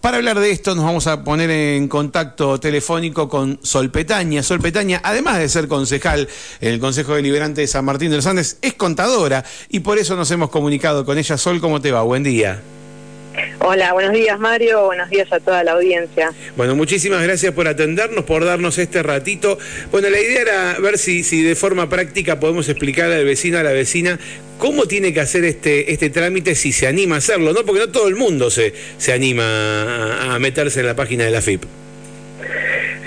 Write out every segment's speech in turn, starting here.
para hablar de esto nos vamos a poner en contacto telefónico con Sol Petaña. Sol Petaña, además de ser concejal en el Consejo Deliberante de San Martín de los Andes, es contadora y por eso nos hemos comunicado con ella. Sol, ¿cómo te va? Buen día. Hola, buenos días Mario, buenos días a toda la audiencia. Bueno, muchísimas gracias por atendernos, por darnos este ratito. Bueno, la idea era ver si, si de forma práctica podemos explicar al vecino, a la vecina, cómo tiene que hacer este, este trámite si se anima a hacerlo, ¿no? Porque no todo el mundo se, se anima a, a meterse en la página de la FIP.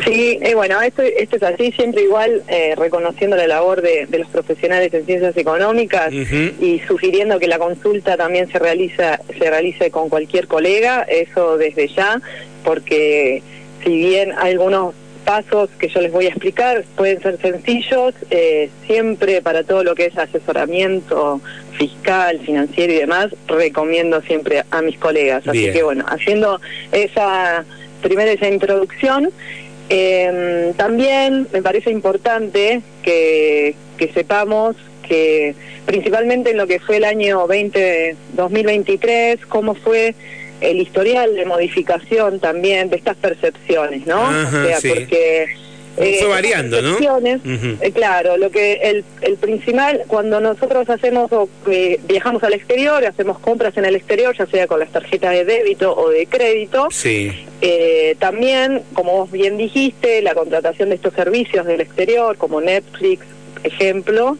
Sí, eh, bueno, esto, esto es así, siempre igual eh, reconociendo la labor de, de, los profesionales en ciencias económicas uh -huh. y sugiriendo que la consulta también se realiza se realice con cualquier colega, eso desde ya, porque si bien algunos pasos que yo les voy a explicar pueden ser sencillos, eh, siempre para todo lo que es asesoramiento fiscal, financiero y demás, recomiendo siempre a mis colegas. Así Bien. que bueno, haciendo esa primera esa introducción, eh, también me parece importante que, que, sepamos que principalmente en lo que fue el año 20, 2023, cómo fue el historial de modificación también de estas percepciones, ¿no? Ajá, o sea, sí. porque eh, fue variando, ¿no? Uh -huh. eh, claro, lo que el, el principal, cuando nosotros hacemos o eh, viajamos al exterior, hacemos compras en el exterior, ya sea con las tarjetas de débito o de crédito, sí. Eh, también, como vos bien dijiste, la contratación de estos servicios del exterior, como Netflix, ejemplo,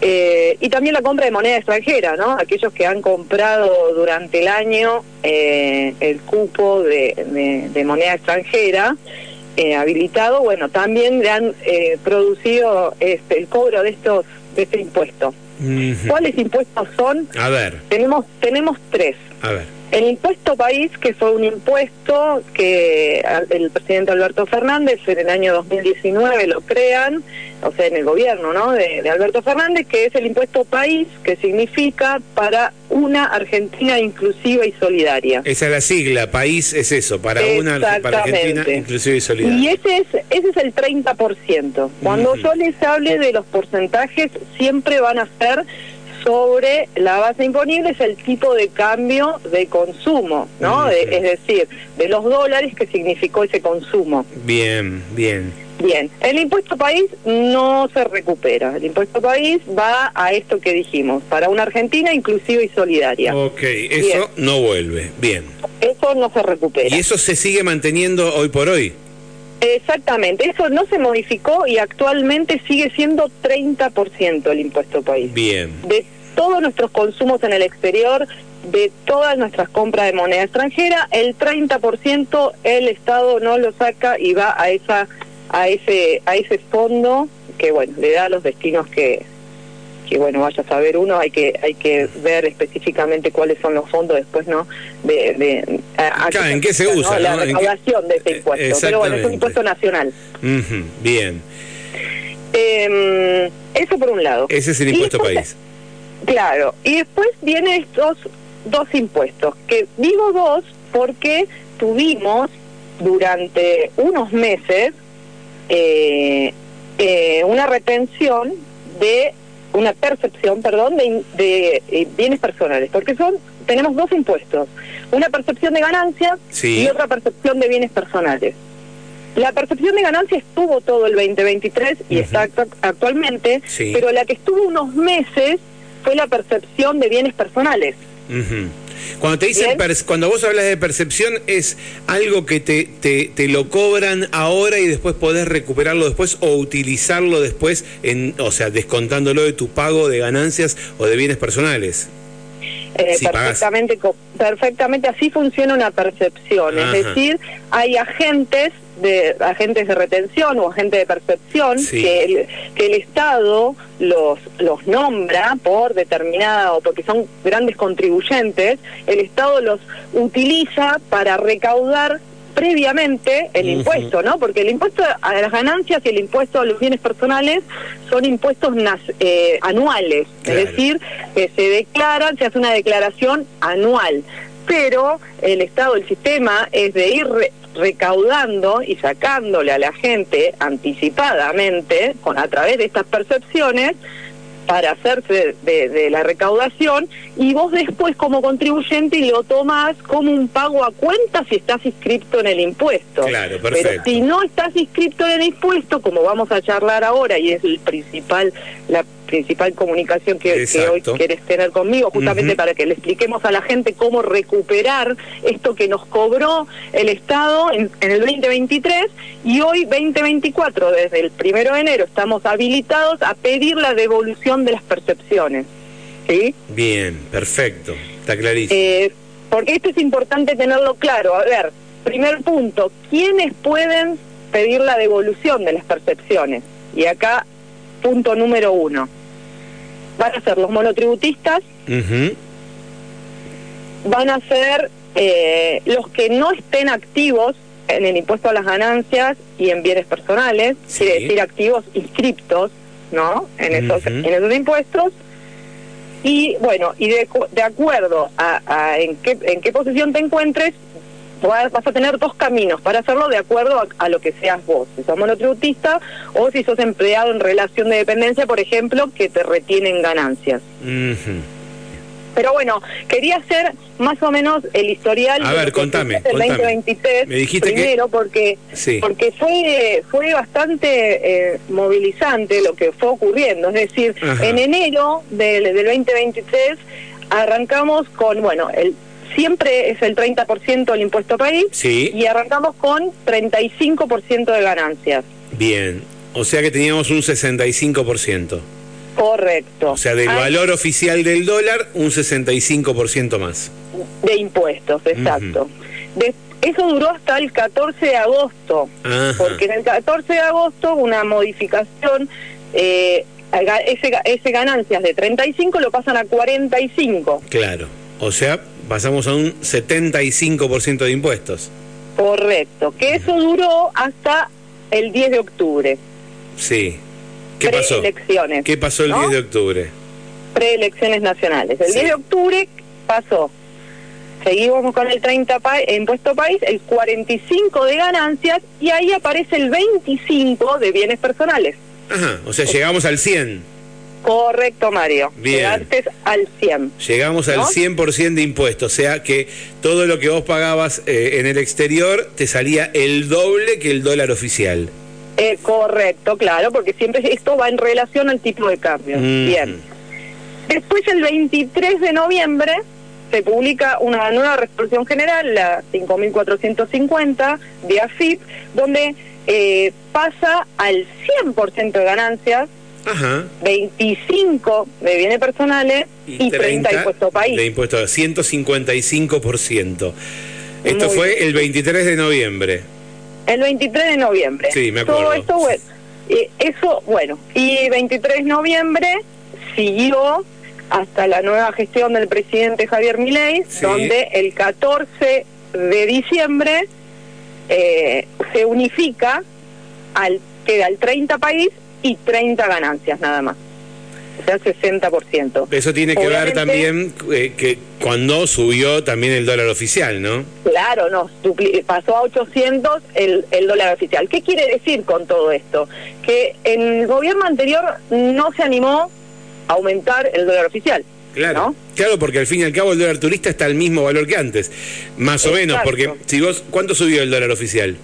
eh, y también la compra de moneda extranjera, ¿no? Aquellos que han comprado durante el año eh, el cupo de, de, de moneda extranjera eh, habilitado, bueno, también le han eh, producido este, el cobro de estos de este impuesto. Uh -huh. ¿Cuáles impuestos son? A ver. Tenemos tenemos tres. A ver. El impuesto país, que fue un impuesto que el presidente Alberto Fernández en el año 2019 lo crean, o sea, en el gobierno ¿no? de, de Alberto Fernández, que es el impuesto país, que significa para una Argentina inclusiva y solidaria. Esa es la sigla, país es eso, para una para Argentina inclusiva y solidaria. Y ese es, ese es el 30%. Cuando uh -huh. yo les hable de los porcentajes, siempre van a ser sobre la base imponible es el tipo de cambio de consumo, ¿no? Uh -huh. de, es decir, de los dólares que significó ese consumo. Bien, bien. Bien, el impuesto país no se recupera. El impuesto país va a esto que dijimos, para una Argentina inclusiva y solidaria. Ok, eso Bien. no vuelve. Bien. Eso no se recupera. ¿Y eso se sigue manteniendo hoy por hoy? Exactamente, eso no se modificó y actualmente sigue siendo 30% el impuesto país. Bien. De todos nuestros consumos en el exterior, de todas nuestras compras de moneda extranjera, el 30% el Estado no lo saca y va a esa a ese a ese fondo que bueno le da los destinos que que bueno vaya a saber uno. Hay que hay que ver específicamente cuáles son los fondos después no de, de a, a en qué se usa ¿no? la recaudación ¿no? de ese impuesto. Pero bueno es un impuesto nacional. Uh -huh. bien. Eh, eso por un lado. Ese es el impuesto después, país. Claro y después vienen estos dos impuestos que digo dos porque tuvimos durante unos meses eh, eh, una retención de una percepción, perdón, de, de eh, bienes personales, porque son tenemos dos impuestos, una percepción de ganancias sí. y otra percepción de bienes personales. La percepción de ganancias estuvo todo el 2023 y uh -huh. está actualmente, sí. pero la que estuvo unos meses fue la percepción de bienes personales. Uh -huh. Cuando te dicen cuando vos hablas de percepción es algo que te, te, te, lo cobran ahora y después podés recuperarlo después o utilizarlo después en, o sea, descontándolo de tu pago de ganancias o de bienes personales. Eh, si perfectamente, perfectamente así funciona una percepción, Ajá. es decir, hay agentes de agentes de retención o agentes de percepción sí. que, el, que el Estado los los nombra por determinado porque son grandes contribuyentes el Estado los utiliza para recaudar previamente el uh -huh. impuesto, ¿no? Porque el impuesto a las ganancias y el impuesto a los bienes personales son impuestos eh, anuales, claro. es decir, que se declaran, se hace una declaración anual, pero el Estado, el sistema es de ir re recaudando y sacándole a la gente anticipadamente, con a través de estas percepciones, para hacerse de, la recaudación y vos después como contribuyente lo tomás como un pago a cuenta si estás inscrito en el impuesto. Claro, perfecto. Pero si no estás inscrito en el impuesto, como vamos a charlar ahora y es el principal la principal comunicación que, hoy quieres tener conmigo, justamente para que le expliquemos a la gente cómo recuperar esto que nos cobró el Estado en, en el 2023 y hoy 2024, desde el primero de enero, estamos habilitados a pedir la devolución de las percepciones. ¿Sí? Bien, perfecto, está clarísimo. Eh, porque esto es importante tenerlo claro. A ver, primer punto, ¿quiénes pueden pedir la devolución de las percepciones? Y acá, punto número uno. Van a ser los monotributistas, van a ser eh, los que no estén activos en el impuesto a las ganancias y en bienes personales, quiere decir activos inscriptos, ¿no? En esos, en esos impuestos. Y bueno, y de, de acuerdo a, en, qué, en qué posición te encuentres, vas a tener dos caminos para hacerlo de acuerdo a, lo que seas vos, si sos monotributista o si sos empleado en relación de dependencia, por ejemplo, que te retienen ganancias. Pero bueno, quería hacer más o menos el historial a ver, contame, del 2023 Me dijiste primero porque porque fue fue bastante eh, movilizante lo que fue ocurriendo, es decir, en enero del, del 2023 arrancamos con, bueno, el siempre es el 30% el impuesto país sí. y arrancamos con 35% de ganancias. Bien, o sea que teníamos un 65%. Correcto. O sea, del valor oficial del dólar, un 65% más. De impuestos, exacto. eso duró hasta el 14 de agosto, porque en el 14 de agosto una modificación, eh, ese, ese ganancias de 35 lo pasan a 45. Claro, o sea, pasamos a un 75% de impuestos. Correcto, que eso duró hasta el 10 de octubre. Sí. ¿Qué pasó? ¿Qué pasó el 10 de octubre? Preelecciones nacionales. El 10 de octubre pasó. Seguimos con el 30 impuesto país, el 45 de ganancias y ahí aparece el 25 de bienes personales. Ajá, o sea, llegamos al 100. Correcto, Mario. Bien. Llegaste al 100. Llegamos al 100% de impuestos, o sea que todo lo que vos pagabas eh, en el exterior te salía el doble que el dólar oficial. Eh, correcto, claro, porque siempre esto va en relación al tipo de cambio. Bien. Después, el 23 de noviembre, se publica una nueva resolución general, la 5450 de AFIP, donde eh, pasa al 100% de ganancias, 25 de bienes personales y, 30, de impuesto país. De impuesto 155%. Esto fue el 23 de noviembre. El 23 de noviembre. Sí, me acuerdo. Todo esto, bueno, eso, bueno, y 23 de noviembre siguió hasta la nueva gestión del presidente Javier Milei, donde el 14 de diciembre eh, se unifica al queda el 30 país y 30 ganancias nada más sea 60%. Eso tiene que ver también eh, que cuando subió también el dólar oficial, ¿no? Claro, no, pasó a 800 el, el dólar oficial. ¿Qué quiere decir con todo esto? Que en el gobierno anterior no se animó a aumentar el dólar oficial. Claro, claro, porque al fin y al cabo el dólar turista está al mismo valor que antes, más o menos, porque si vos, ¿cuánto subió el dólar oficial?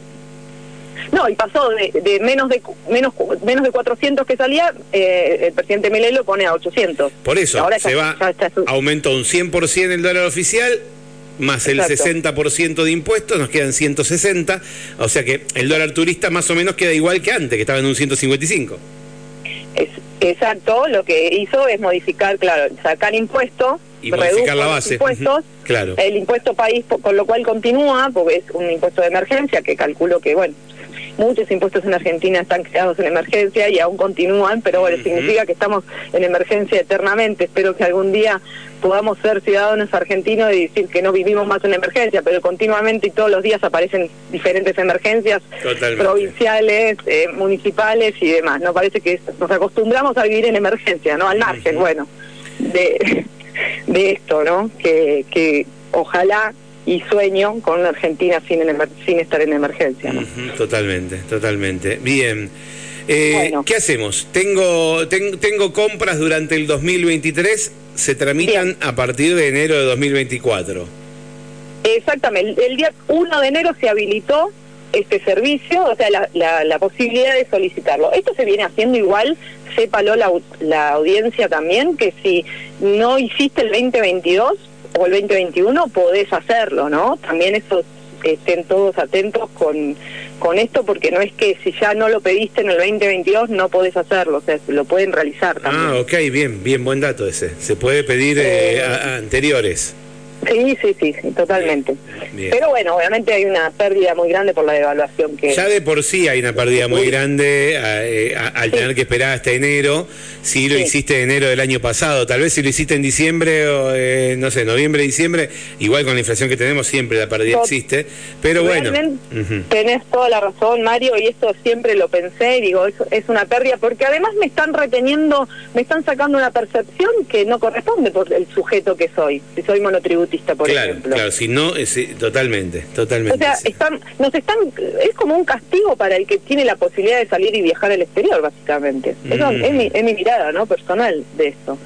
No, y pasó de, menos de menos menos de 400 que salía, eh, el presidente Milei lo pone a 800. Por eso, Ahora se va, aumentó un 100% el dólar oficial, más el 60% de impuestos, nos quedan 160, o sea que el dólar turista más o menos queda igual que antes, que estaba en un 155. Es, exacto, lo que hizo es modificar, claro, sacar impuestos, y modificar la base. Impuestos, claro. El impuesto país, con lo cual continúa, porque es un impuesto de emergencia que calculo que, bueno, Muchos impuestos en Argentina están creados en emergencia y aún continúan, pero bueno, significa que estamos en emergencia eternamente. Espero que algún día podamos ser ciudadanos argentinos y decir que no vivimos más en emergencia, pero continuamente y todos los días aparecen diferentes emergencias provinciales, eh, municipales y demás. No parece que nos acostumbramos a vivir en emergencia, ¿no? Al margen, bueno, de, de esto, ¿no? Que, que ojalá y sueño con una Argentina sin, sin estar en emergencia. totalmente, totalmente. Bien. Eh, ¿Qué hacemos? Tengo, tengo compras durante el 2023, se tramitan a partir de enero de 2024. Exactamente, el día 1 de enero se habilitó este servicio, o sea, la, la, posibilidad de solicitarlo. Esto se viene haciendo igual, sépalo la, la audiencia también, que si no hiciste el 2022 o el 2021, podés hacerlo, ¿no? También eso estén todos atentos con, con esto, porque no es que si ya no lo pediste en el 2022 no podés hacerlo, o sea, lo pueden realizar también. Ah, ok, bien, bien, buen dato ese. Se puede pedir eh, anteriores. Sí, sí, sí, totalmente. Pero bueno, obviamente hay una pérdida muy grande por la devaluación que... Ya de por sí hay una pérdida muy grande eh, al tener que esperar hasta enero, si lo hiciste en enero del año pasado, tal vez si lo hiciste en diciembre o, eh, no sé, noviembre, diciembre, igual con la inflación que tenemos siempre la pérdida existe, pero bueno. Tenés toda la razón, Mario, y esto siempre lo pensé, y digo, es, es una pérdida, porque además me están reteniendo, me están sacando una percepción que no corresponde por el sujeto que soy, si soy monotributista por ejemplo. Claro, si no, es, eh, totalmente, totalmente. O sea, están, nos están, es como un castigo para el que tiene la posibilidad de salir y viajar al exterior, básicamente. Eso es, mi, es mi mirada, ¿no? Personal de esto.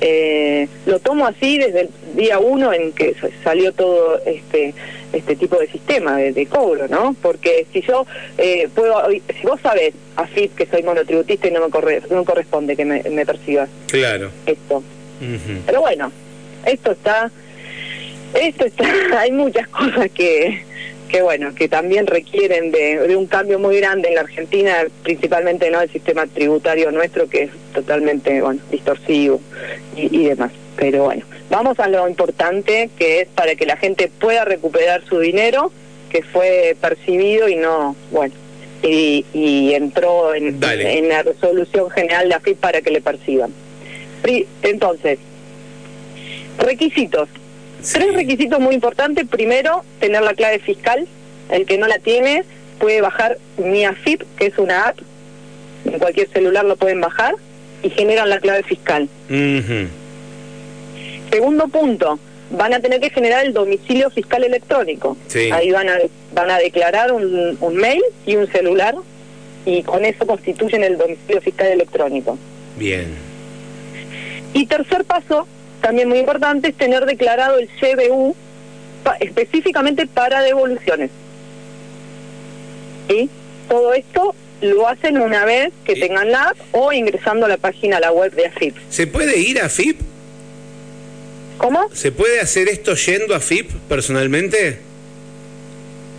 Eh, lo tomo así desde el día uno en que salió todo este este tipo de sistema de, cobro, ¿no? Porque si yo eh, puedo, si vos sabés, así que soy monotributista y no me, corre, no corresponde que me, me percibas. Claro. Esto. Pero bueno, esto está esto está, hay muchas cosas que, que bueno, que también requieren de, un cambio muy grande en la Argentina, principalmente no el sistema tributario nuestro que es totalmente bueno distorsivo y, demás. Pero bueno, vamos a lo importante que es para que la gente pueda recuperar su dinero que fue percibido y no, bueno, y, y entró en, en la resolución general de AFIP para que le perciban. Entonces, requisitos Tres requisitos muy importantes. Primero, tener la clave fiscal. El que no la tiene puede bajar mi AFIP, que es una app. En cualquier celular lo pueden bajar y generan la clave fiscal. Segundo punto, van a tener que generar el domicilio fiscal electrónico. Ahí van a, van a declarar un, un mail y un celular y con eso constituyen el domicilio fiscal electrónico. Bien. Y tercer paso, también muy importante es tener declarado el CBU específicamente para devoluciones. ¿Sí? Todo esto lo hacen una vez que tengan la app o ingresando a la página, a la web de AFIP. ¿Se puede ir a AFIP? ¿Cómo? ¿Se puede hacer esto yendo a AFIP personalmente?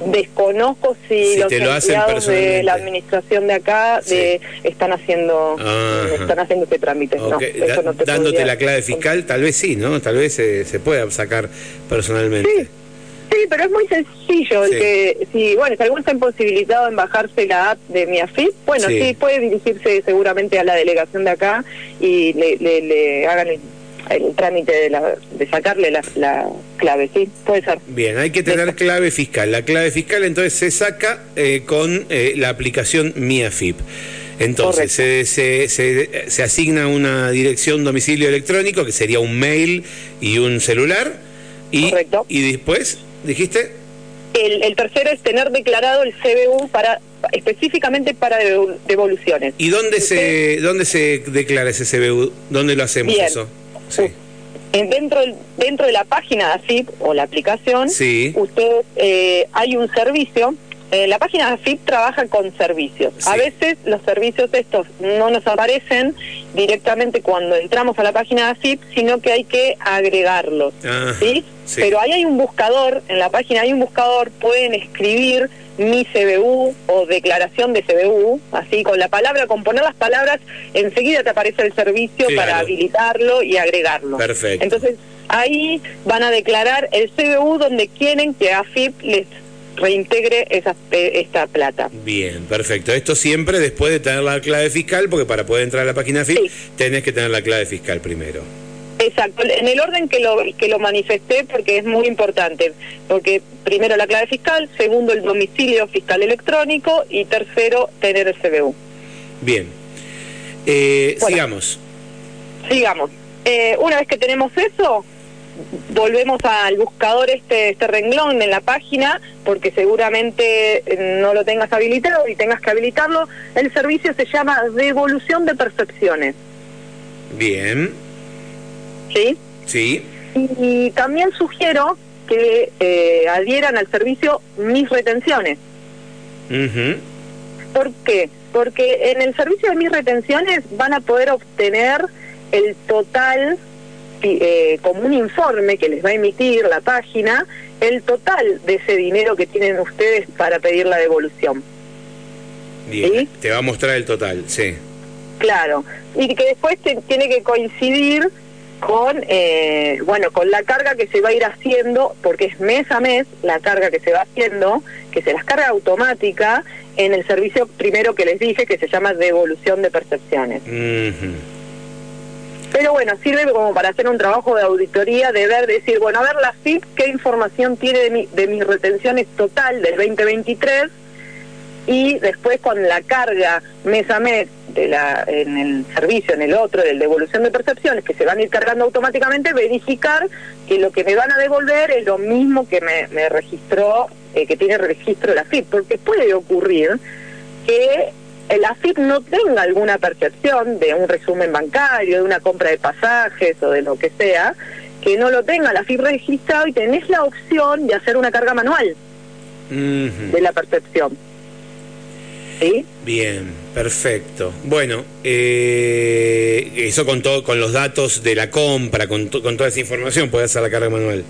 Desconozco si, los empleados de la administración de acá de, están haciendo están haciendo este trámite dándote la clave fiscal tal vez sí no tal vez se pueda sacar personalmente sí. Sí, pero es muy sencillo. El que, si, bueno, si alguno está imposibilitado en bajarse la app de mi AFIP, bueno, sí. puede dirigirse seguramente a la delegación de acá y le, le, le hagan el el trámite de, la, de sacarle la, clave, ¿sí? Puede ser. Bien, hay que tener clave fiscal. La clave fiscal entonces se saca eh, con eh, la aplicación MiaFip. Entonces se, se, se, asigna una dirección domicilio electrónico, que sería un mail y un celular. Y, Correcto. Y después, dijiste... El, el tercero es tener declarado el CBU para específicamente para devoluciones. ¿Y dónde se dónde se declara ese CBU? ¿Dónde lo hacemos eso? Sí. Dentro, dentro de la página de AFIP o la aplicación, usted eh, hay un servicio. Eh, la página de AFIP trabaja con servicios. A veces los servicios estos no nos aparecen directamente cuando entramos a la página de AFIP, sino que hay que agregarlos. Ah, ¿sí? Pero ahí hay un buscador, en la página hay un buscador, pueden escribir mi CBU o declaración de CBU, así con la palabra, con poner las palabras, enseguida te aparece el servicio para habilitarlo y agregarlo. Perfecto. Entonces, ahí van a declarar el CBU donde quieren que AFIP les reintegre esa, esta plata. Bien, perfecto. Esto siempre después de tener la clave fiscal, porque para poder entrar a la página AFIP tenés que tener la clave fiscal primero. Exacto, en el orden que lo, que lo manifesté, porque es muy importante, porque primero la clave fiscal, segundo el domicilio fiscal electrónico y tercero tener el CBU. Bien, eh, sigamos. Sigamos. Eh, una vez que tenemos eso, volvemos al buscador este, este renglón en la página, porque seguramente eh, no lo tengas habilitado y tengas que habilitarlo. El servicio se llama devolución de percepciones. Bien. ¿Sí? Sí. Y, también sugiero que eh, adhieran al servicio mis retenciones. ¿Por qué? Porque en el servicio de mis retenciones van a poder obtener el total eh, como un informe que les va a emitir la página el total de ese dinero que tienen ustedes para pedir la devolución. Bien, te va a mostrar el total, sí. Claro, y que después tiene que coincidir con eh, bueno con la carga que se va a ir haciendo porque es mes a mes la carga que se va haciendo que se las carga automática en el servicio primero que les dije que se llama devolución de percepciones. Pero bueno, sirve como para hacer un trabajo de auditoría, de ver, decir, bueno, a ver la FIP, qué información tiene de, mi, de mis retenciones total del 2023 y después con la carga mes a mes de la, en el servicio, en el otro, de devolución de percepciones, que se van a ir cargando automáticamente, verificar que lo que me van a devolver es lo mismo que me, me registró, eh, que tiene registro la FIP, porque puede ocurrir que el AFIP no tenga alguna percepción de un resumen bancario, de una compra de pasajes o de lo que sea, que no lo tenga el AFIP registrado y tenés la opción de hacer una carga manual de la percepción. ¿Sí? Bien, perfecto. Bueno, eh, eso con todo, con los datos de la compra, con, con toda esa información, puede hacer la carga manual.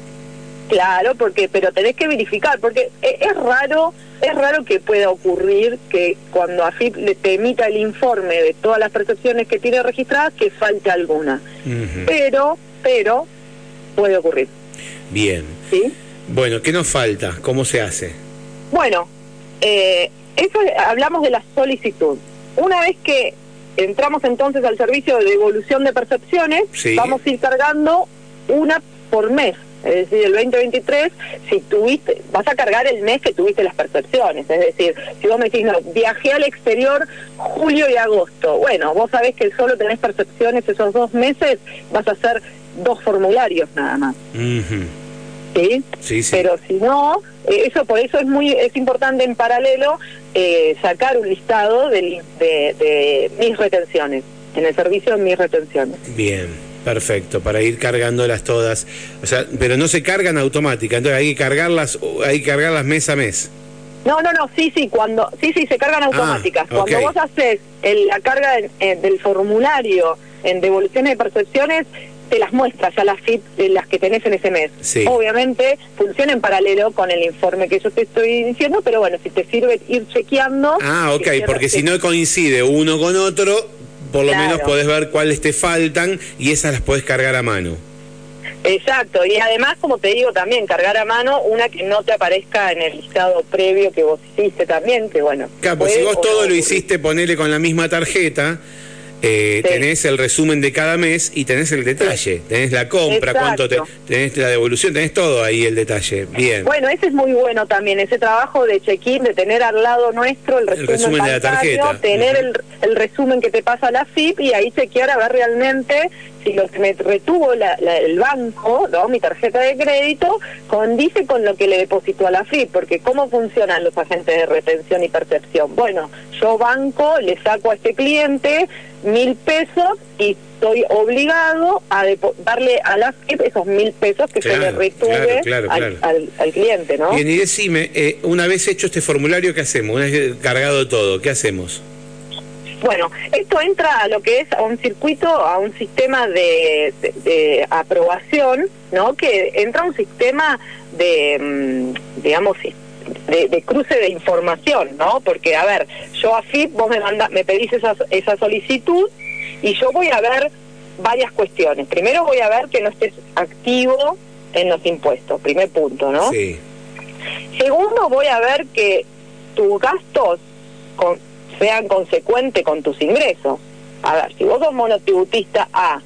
Claro, porque pero tenés que verificar, porque e, es, raro, es raro que pueda ocurrir que cuando AFIP le te emita el informe de todas las percepciones que tiene registradas que falte alguna. Pero, pero puede ocurrir. Bien. ¿Sí? Bueno, ¿qué nos falta? ¿Cómo se hace? Bueno, eh, eso hablamos de la solicitud. Una vez que entramos entonces al servicio de devolución de percepciones, vamos a ir cargando una por mes es decir, el 2023, si tuviste, vas a cargar el mes que tuviste las percepciones. Es decir, si vos me decís, no, viajé al exterior julio y agosto. Bueno, vos sabés que solo tenés percepciones esos dos meses, vas a hacer dos formularios nada más. ¿Sí? Sí, sí. Pero si no, eh, eso por eso es muy es importante en paralelo eh, sacar un listado de, de, de mis retenciones, en el servicio de mis retenciones. Bien. Perfecto, para ir cargándolas todas. O sea, pero no se cargan automáticas, entonces hay que cargarlas, hay que cargarlas mes a mes. No, no, no, sí, sí, cuando, sí, sí, se cargan ah, automáticas. cuando vos haces la carga del formulario en devoluciones de percepciones, te las muestras ya las FIP, las que tenés en ese mes. Obviamente funciona en paralelo con el informe que yo te estoy diciendo, pero bueno, si te sirve ir chequeando. Ah, ok, porque si no coincide uno con otro, por lo menos podés ver cuáles te faltan y esas las podés cargar a mano. Exacto, y además, como te digo, también cargar a mano una que no te aparezca en el listado previo que vos hiciste también, que bueno. Claro, pues si vos todo lo hiciste, ponele con la misma tarjeta, eh, tenés el resumen de cada mes y tenés el detalle, tenés la compra, cuánto te, tenés la devolución, tenés todo ahí el detalle. Bien. Bueno, ese es muy bueno también, ese trabajo de check-in, de tener al lado nuestro el resumen, de la tarjeta. tener el, el, resumen que te pasa la FIP y ahí chequear a ver realmente si lo que me retuvo el banco, ¿no? mi tarjeta de crédito, condice con lo que le depositó a la FIP, porque ¿cómo funcionan los agentes de retención y percepción? Bueno, yo banco, le saco a este cliente mil pesos y estoy obligado a darle a la FIP esos mil pesos que se le retuve al, cliente, ¿no? Bien, y decime, eh, una vez hecho este formulario, ¿qué hacemos? Una vez cargado todo, ¿qué hacemos? Bueno, esto entra a lo que es a un circuito, a un sistema de, aprobación, ¿no? Que entra a un sistema de, mm, digamos, de, cruce de información, ¿no? Porque, a ver, yo a FIP, vos me, manda, me pedís esa, esa solicitud y yo voy a ver varias cuestiones. Primero voy a ver que no estés activo en los impuestos, primer punto, ¿no? Sí. Segundo, voy a ver que tus gastos con, sean consecuentes con tus ingresos. A ver, si vos sos monotributista A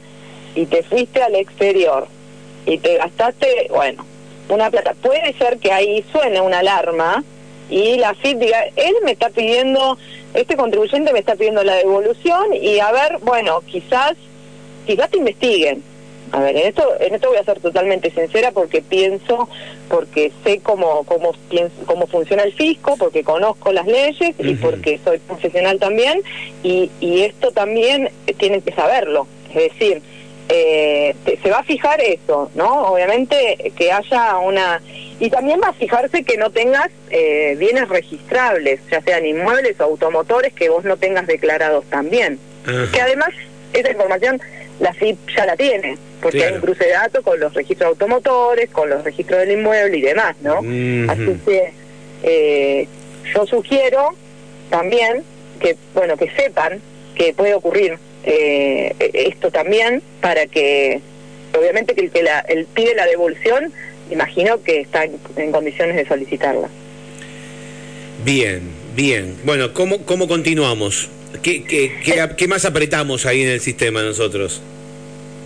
y te fuiste al exterior y te gastaste, bueno, una plata, puede ser que ahí suene una alarma y la FIP diga, él me está pidiendo, este contribuyente me está pidiendo la devolución y a ver, bueno, quizás, quizás te investiguen. a ver, en esto, en esto voy a ser totalmente sincera porque pienso, porque sé cómo, cómo, pienso, cómo funciona el fisco, porque conozco las leyes y porque soy profesional también, y, y esto también tienen que saberlo. Es decir, eh, se va a fijar eso, ¿no? Obviamente que haya una... Y también va a fijarse que no tengas eh, bienes registrables, ya sean inmuebles o automotores que vos no tengas declarados también. Que además esa información la FIP ya la tiene, porque hay un cruce de datos con los registros automotores, con los registros del inmueble y demás, ¿no? Así que eh, yo sugiero también que, bueno, que sepan que puede ocurrir eh, esto también para que, obviamente que el que la, el pide la devolución, imagino que está en, condiciones de solicitarla. Bien, bien. Bueno, ¿cómo, cómo continuamos? ¿Qué, qué, qué, más apretamos ahí en el sistema nosotros?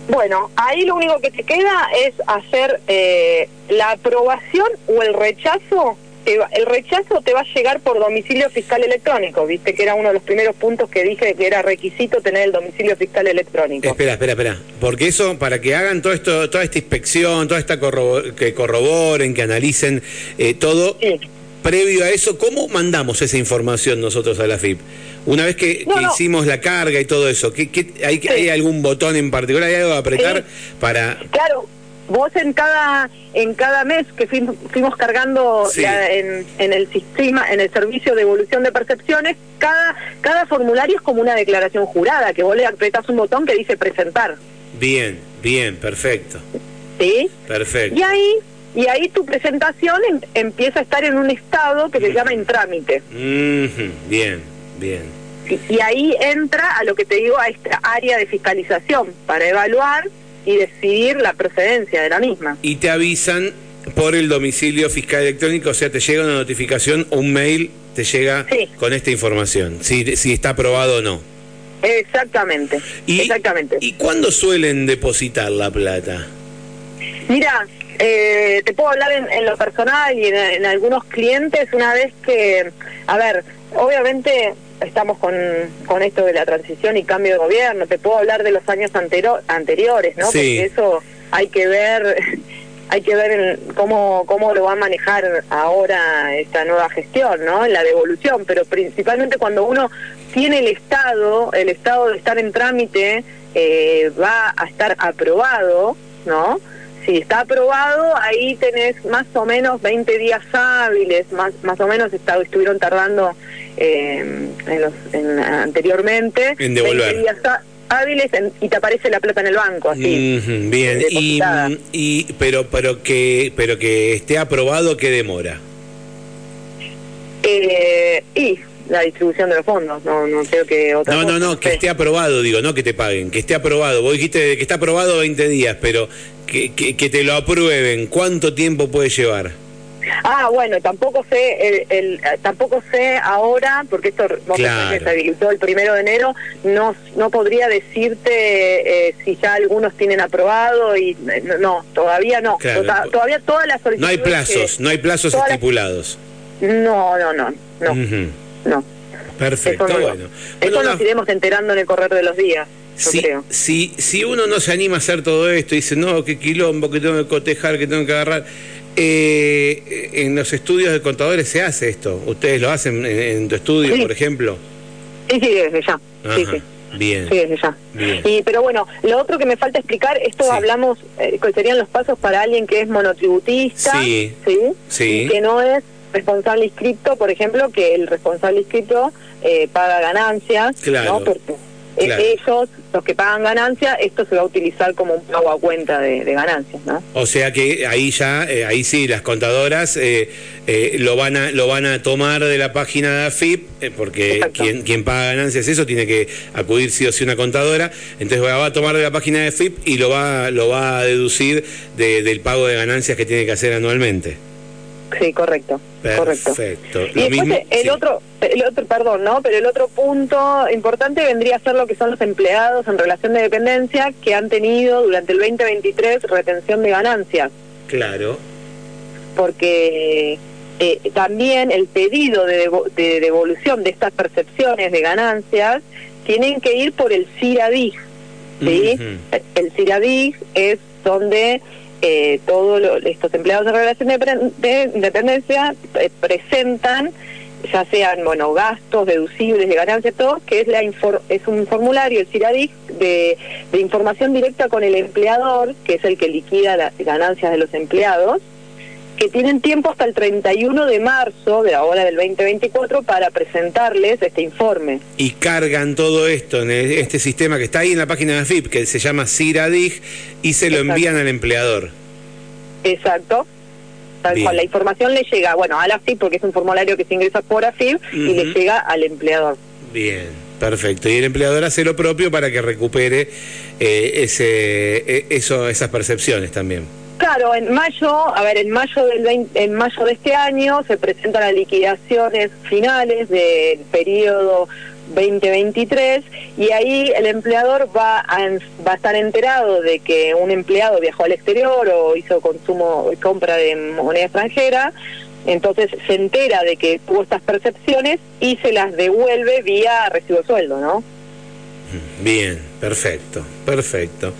Bueno, ahí lo único que te queda es hacer eh, la aprobación o el rechazo. El rechazo te va a llegar por domicilio fiscal electrónico, viste que era uno de los primeros puntos que dije que era requisito tener el domicilio fiscal electrónico. Espera, espera, espera, porque eso, para que hagan todo esto, toda esta inspección, toda esta que corroboren, que analicen eh, todo, previo a eso, ¿cómo mandamos esa información nosotros a la FIP? Una vez que, hicimos la carga y todo eso, ¿qué, hay, ¿hay algún botón en particular? ¿Hay algo a apretar para...? Claro, vos en cada en cada mes que fuimos, cargando en, en, el sistema, en el servicio de evolución de percepciones, cada, cada formulario es como una declaración jurada, que vos le apretas un botón que dice presentar. Bien, bien, perfecto. ¿Sí? Perfecto. Y ahí y ahí tu presentación em, empieza a estar en un estado que se llama en trámite. Bien, bien. Y, ahí entra a lo que te digo, a esta área de fiscalización para evaluar y decidir la procedencia de la misma. Y te avisan por el domicilio fiscal electrónico, o sea, te llega una notificación o un mail, te llega con esta información, si, si está aprobado o no. Exactamente, ¿Y, exactamente. ¿Y cuándo suelen depositar la plata? Mira, eh, te puedo hablar en, lo personal y en, algunos clientes una vez que, a ver, obviamente estamos con, con esto de la transición y cambio de gobierno, te puedo hablar de los años anteriores, ¿no? Porque eso hay que ver hay que ver cómo, cómo lo va a manejar ahora esta nueva gestión, ¿no? La devolución, pero principalmente cuando uno tiene el Estado, el Estado de estar en trámite eh, va a estar aprobado, ¿no? Si está aprobado, ahí tenés más o menos 20 días hábiles, más, más o menos estuvieron tardando eh, en los, en, anteriormente. En devolver. 20 días hábiles y te aparece la plata en el banco, así. bien, y, y, pero, pero, que, pero que esté aprobado, ¿qué demora? Eh, y la distribución de los fondos, no, no creo que otra No, no, no, que esté aprobado, digo, no que te paguen, que esté aprobado. Vos dijiste que está aprobado 20 días, pero que, que, te lo aprueben, ¿cuánto tiempo puede llevar? Ah, bueno, tampoco sé, el, tampoco sé ahora, porque esto claro. se el primero de enero, no, no podría decirte eh, si ya algunos tienen aprobado y no, todavía no, todavía todas las solicitudes. No hay plazos, no hay plazos estipulados. No, no, no, no, no. Perfecto, bueno. Eso nos iremos enterando en el correr de los días si, Si, uno no se anima a hacer todo esto y dice, no, qué quilombo, que tengo que cotejar, que tengo que agarrar, eh, en los estudios de contadores se hace esto. ¿Ustedes lo hacen en, tu estudio, por ejemplo? Sí, sí, desde ya. sí, sí. Bien. Sí, desde ya. Y, pero bueno, lo otro que me falta explicar, esto hablamos, eh, serían los pasos para alguien que es monotributista, sí, ¿sí? que no es responsable inscrito, por ejemplo, que el responsable inscrito eh, paga ganancias, claro. ¿no? ellos, los que pagan ganancias, esto se va a utilizar como un pago a cuenta de, ganancias, ¿no? O sea que ahí ya, eh, ahí sí, las contadoras eh, eh, lo van a lo van a tomar de la página de AFIP, porque quien, quien paga ganancias eso tiene que acudir sí o sí una contadora, entonces va a tomar de la página de AFIP y lo va lo va a deducir del pago de ganancias que tiene que hacer anualmente. Sí, correcto. Perfecto. y después el otro, el otro, perdón, ¿no? Pero el otro punto importante vendría a ser lo que son los empleados en relación de dependencia que han tenido durante el 2023 retención de ganancias. Claro. Porque eh, también el pedido de, de, devolución de estas percepciones de ganancias tienen que ir por el CIRADIG, ¿sí? El CIRADIG es donde eh, todos estos empleados de relación de, dependencia eh, presentan ya sean bueno gastos deducibles de ganancias todo que es la es un formulario el CIRADIC de, de información directa con el empleador que es el que liquida las ganancias de los empleados que tienen tiempo hasta el 31 de marzo de ahora del 2024 para presentarles este informe. Y cargan todo esto en este sistema que está ahí en la página de AFIP, que se llama CIRADIG, y se lo envían al empleador. Exacto. Tal cual, la información le llega, bueno, a la AFIP, porque es un formulario que se ingresa por AFIP, y le llega al empleador. Bien, perfecto. Y el empleador hace lo propio para que recupere eh, ese, e, eso, esas percepciones también. Claro, en mayo, a ver, en mayo del en mayo de este año se presentan las liquidaciones finales del periodo 2023 y ahí el empleador va a, va a estar enterado de que un empleado viajó al exterior o hizo consumo compra de moneda extranjera entonces se entera de que tuvo estas percepciones y se las devuelve vía recibo de sueldo, ¿no? Bien, perfecto, perfecto.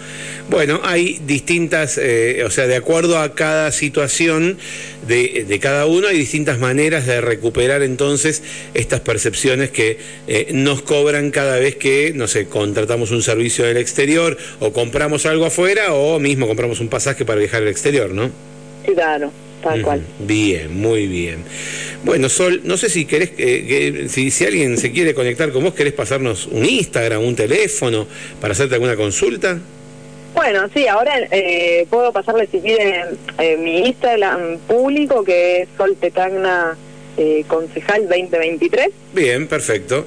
Bueno, hay distintas, eh, o sea, de acuerdo a cada situación de, de, cada uno, hay distintas maneras de recuperar entonces estas percepciones que eh, nos cobran cada vez que, no sé, contratamos un servicio del exterior o compramos algo afuera o mismo compramos un pasaje para viajar al exterior, ¿no? Claro tal cual. Bien, muy bien. Bueno, Sol, no sé si querés, que, si, si, alguien se quiere conectar con vos, ¿querés pasarnos un Instagram, un teléfono para hacerte alguna consulta? Bueno, sí, ahora eh, puedo pasarle si quieren eh, mi Instagram público que es Sol Petagna eh, Concejal 2023. Bien, perfecto.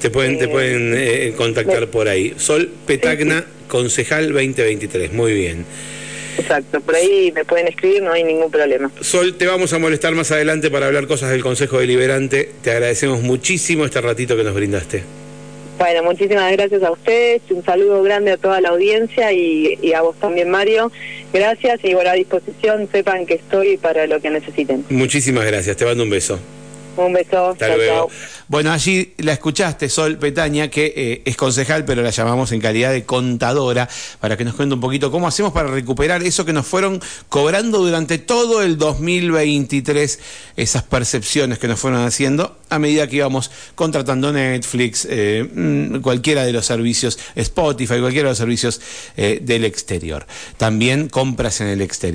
Te pueden, te pueden contactar por ahí. Sol Petagna Concejal 2023, muy bien. Exacto, por ahí me pueden escribir, no hay ningún problema. Sol, te vamos a molestar más adelante para hablar cosas del Consejo Deliberante. Te agradecemos muchísimo este ratito que nos brindaste. Bueno, muchísimas gracias a ustedes, un saludo grande a toda la audiencia y, a vos también, Mario. Gracias y bueno, a disposición, sepan que estoy para lo que necesiten. Muchísimas gracias, te mando un beso. Un beso. Hasta luego. Bueno, allí la escuchaste, Sol Petaña, que eh, es concejal, pero la llamamos en calidad de contadora, para que nos cuente un poquito cómo hacemos para recuperar eso que nos fueron cobrando durante todo el 2023, esas percepciones que nos fueron haciendo a medida que íbamos contratando Netflix, eh, mm, cualquiera de los servicios, Spotify, cualquiera de los servicios eh, del exterior. También compras en el exterior.